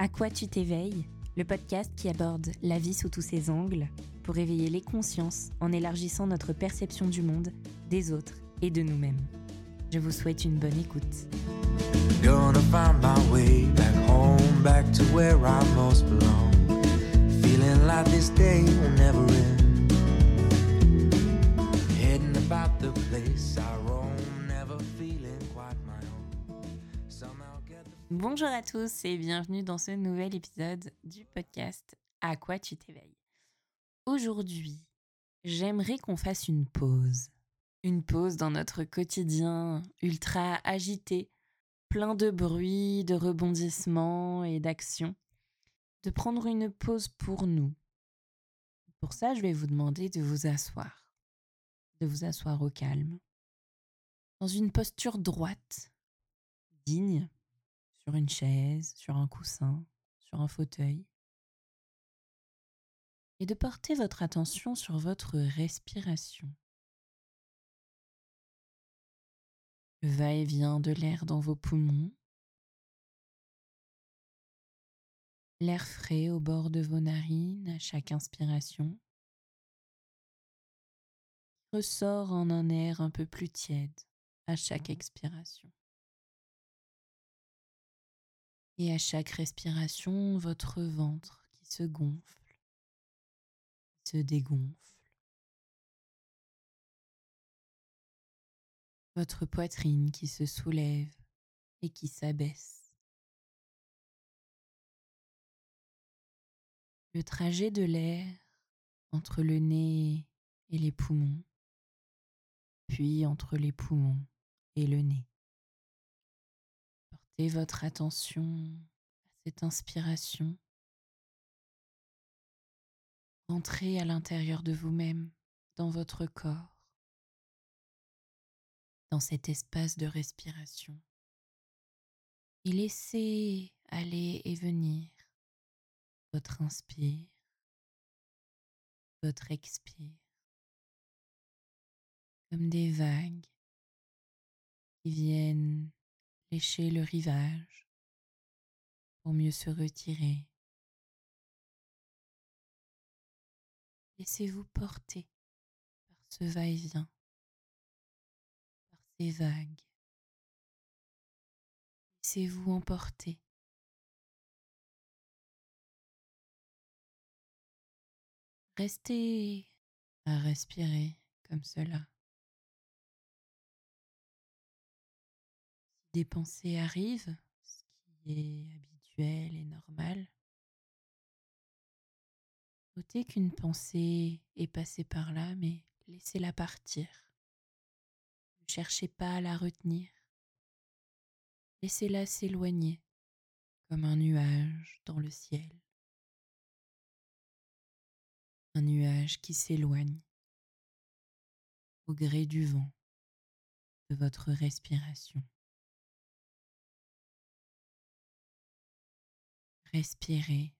À quoi tu t'éveilles? Le podcast qui aborde la vie sous tous ses angles pour éveiller les consciences en élargissant notre perception du monde, des autres et de nous-mêmes. Je vous souhaite une bonne écoute. Bonjour à tous et bienvenue dans ce nouvel épisode du podcast À quoi tu t'éveilles? Aujourd'hui, j'aimerais qu'on fasse une pause. Une pause dans notre quotidien ultra agité, plein de bruit, de rebondissements et d'actions. De prendre une pause pour nous. Pour ça, je vais vous demander de vous asseoir. De vous asseoir au calme. Dans une posture droite, digne, sur une chaise, sur un coussin, sur un fauteuil. Et de porter votre attention sur votre respiration. Le va-et-vient de l'air dans vos poumons. L'air frais au bord de vos narines à chaque inspiration. Ressort en un air un peu plus tiède à chaque expiration. Et à chaque respiration, votre ventre qui se gonfle, se dégonfle. Votre poitrine qui se soulève et qui s'abaisse. Le trajet de l'air entre le nez et les poumons, puis entre les poumons et le nez. Votre attention à cette inspiration. Entrez à l'intérieur de vous-même, dans votre corps, dans cet espace de respiration. Et laissez aller et venir votre inspire, votre expire, comme des vagues qui viennent lécher le rivage pour mieux se retirer. Laissez-vous porter par ce va-et-vient, par ces vagues. Laissez-vous emporter. Restez à respirer comme cela. Pensées arrivent, ce qui est habituel et normal, notez qu'une pensée est passée par là, mais laissez-la partir. Ne cherchez pas à la retenir. Laissez-la s'éloigner comme un nuage dans le ciel. Un nuage qui s'éloigne au gré du vent de votre respiration. Respirez.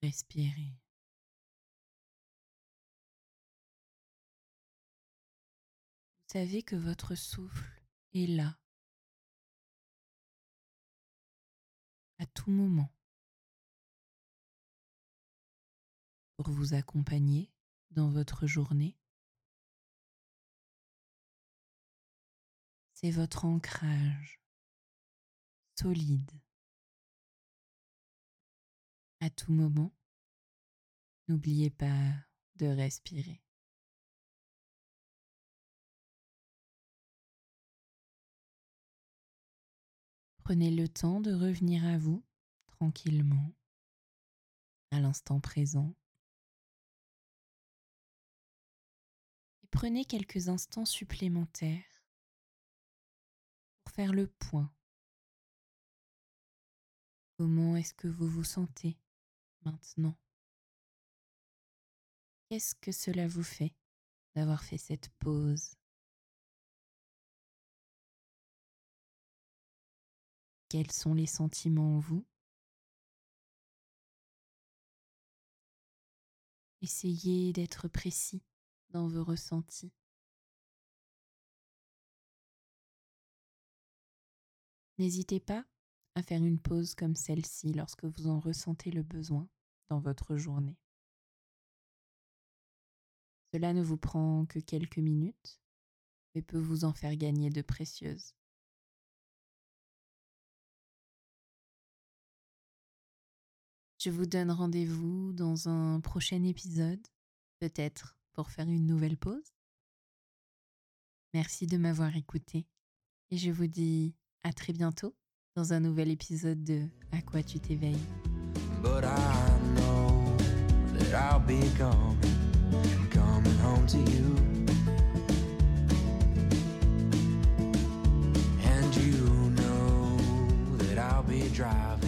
Respirez. Vous savez que votre souffle est là à tout moment pour vous accompagner dans votre journée. C'est votre ancrage solide. À tout moment, n'oubliez pas de respirer. Prenez le temps de revenir à vous tranquillement, à l'instant présent. Et prenez quelques instants supplémentaires pour faire le point. Comment est-ce que vous vous sentez maintenant? Qu'est-ce que cela vous fait d'avoir fait cette pause? Quels sont les sentiments en vous? Essayez d'être précis dans vos ressentis. N'hésitez pas à faire une pause comme celle-ci lorsque vous en ressentez le besoin dans votre journée. Cela ne vous prend que quelques minutes, mais peut vous en faire gagner de précieuses. Je vous donne rendez-vous dans un prochain épisode, peut-être pour faire une nouvelle pause. Merci de m'avoir écouté et je vous dis à très bientôt dans un nouvel épisode de À quoi tu t'éveilles? But I know that I'll be coming, coming home to you. And you know that I'll be driving.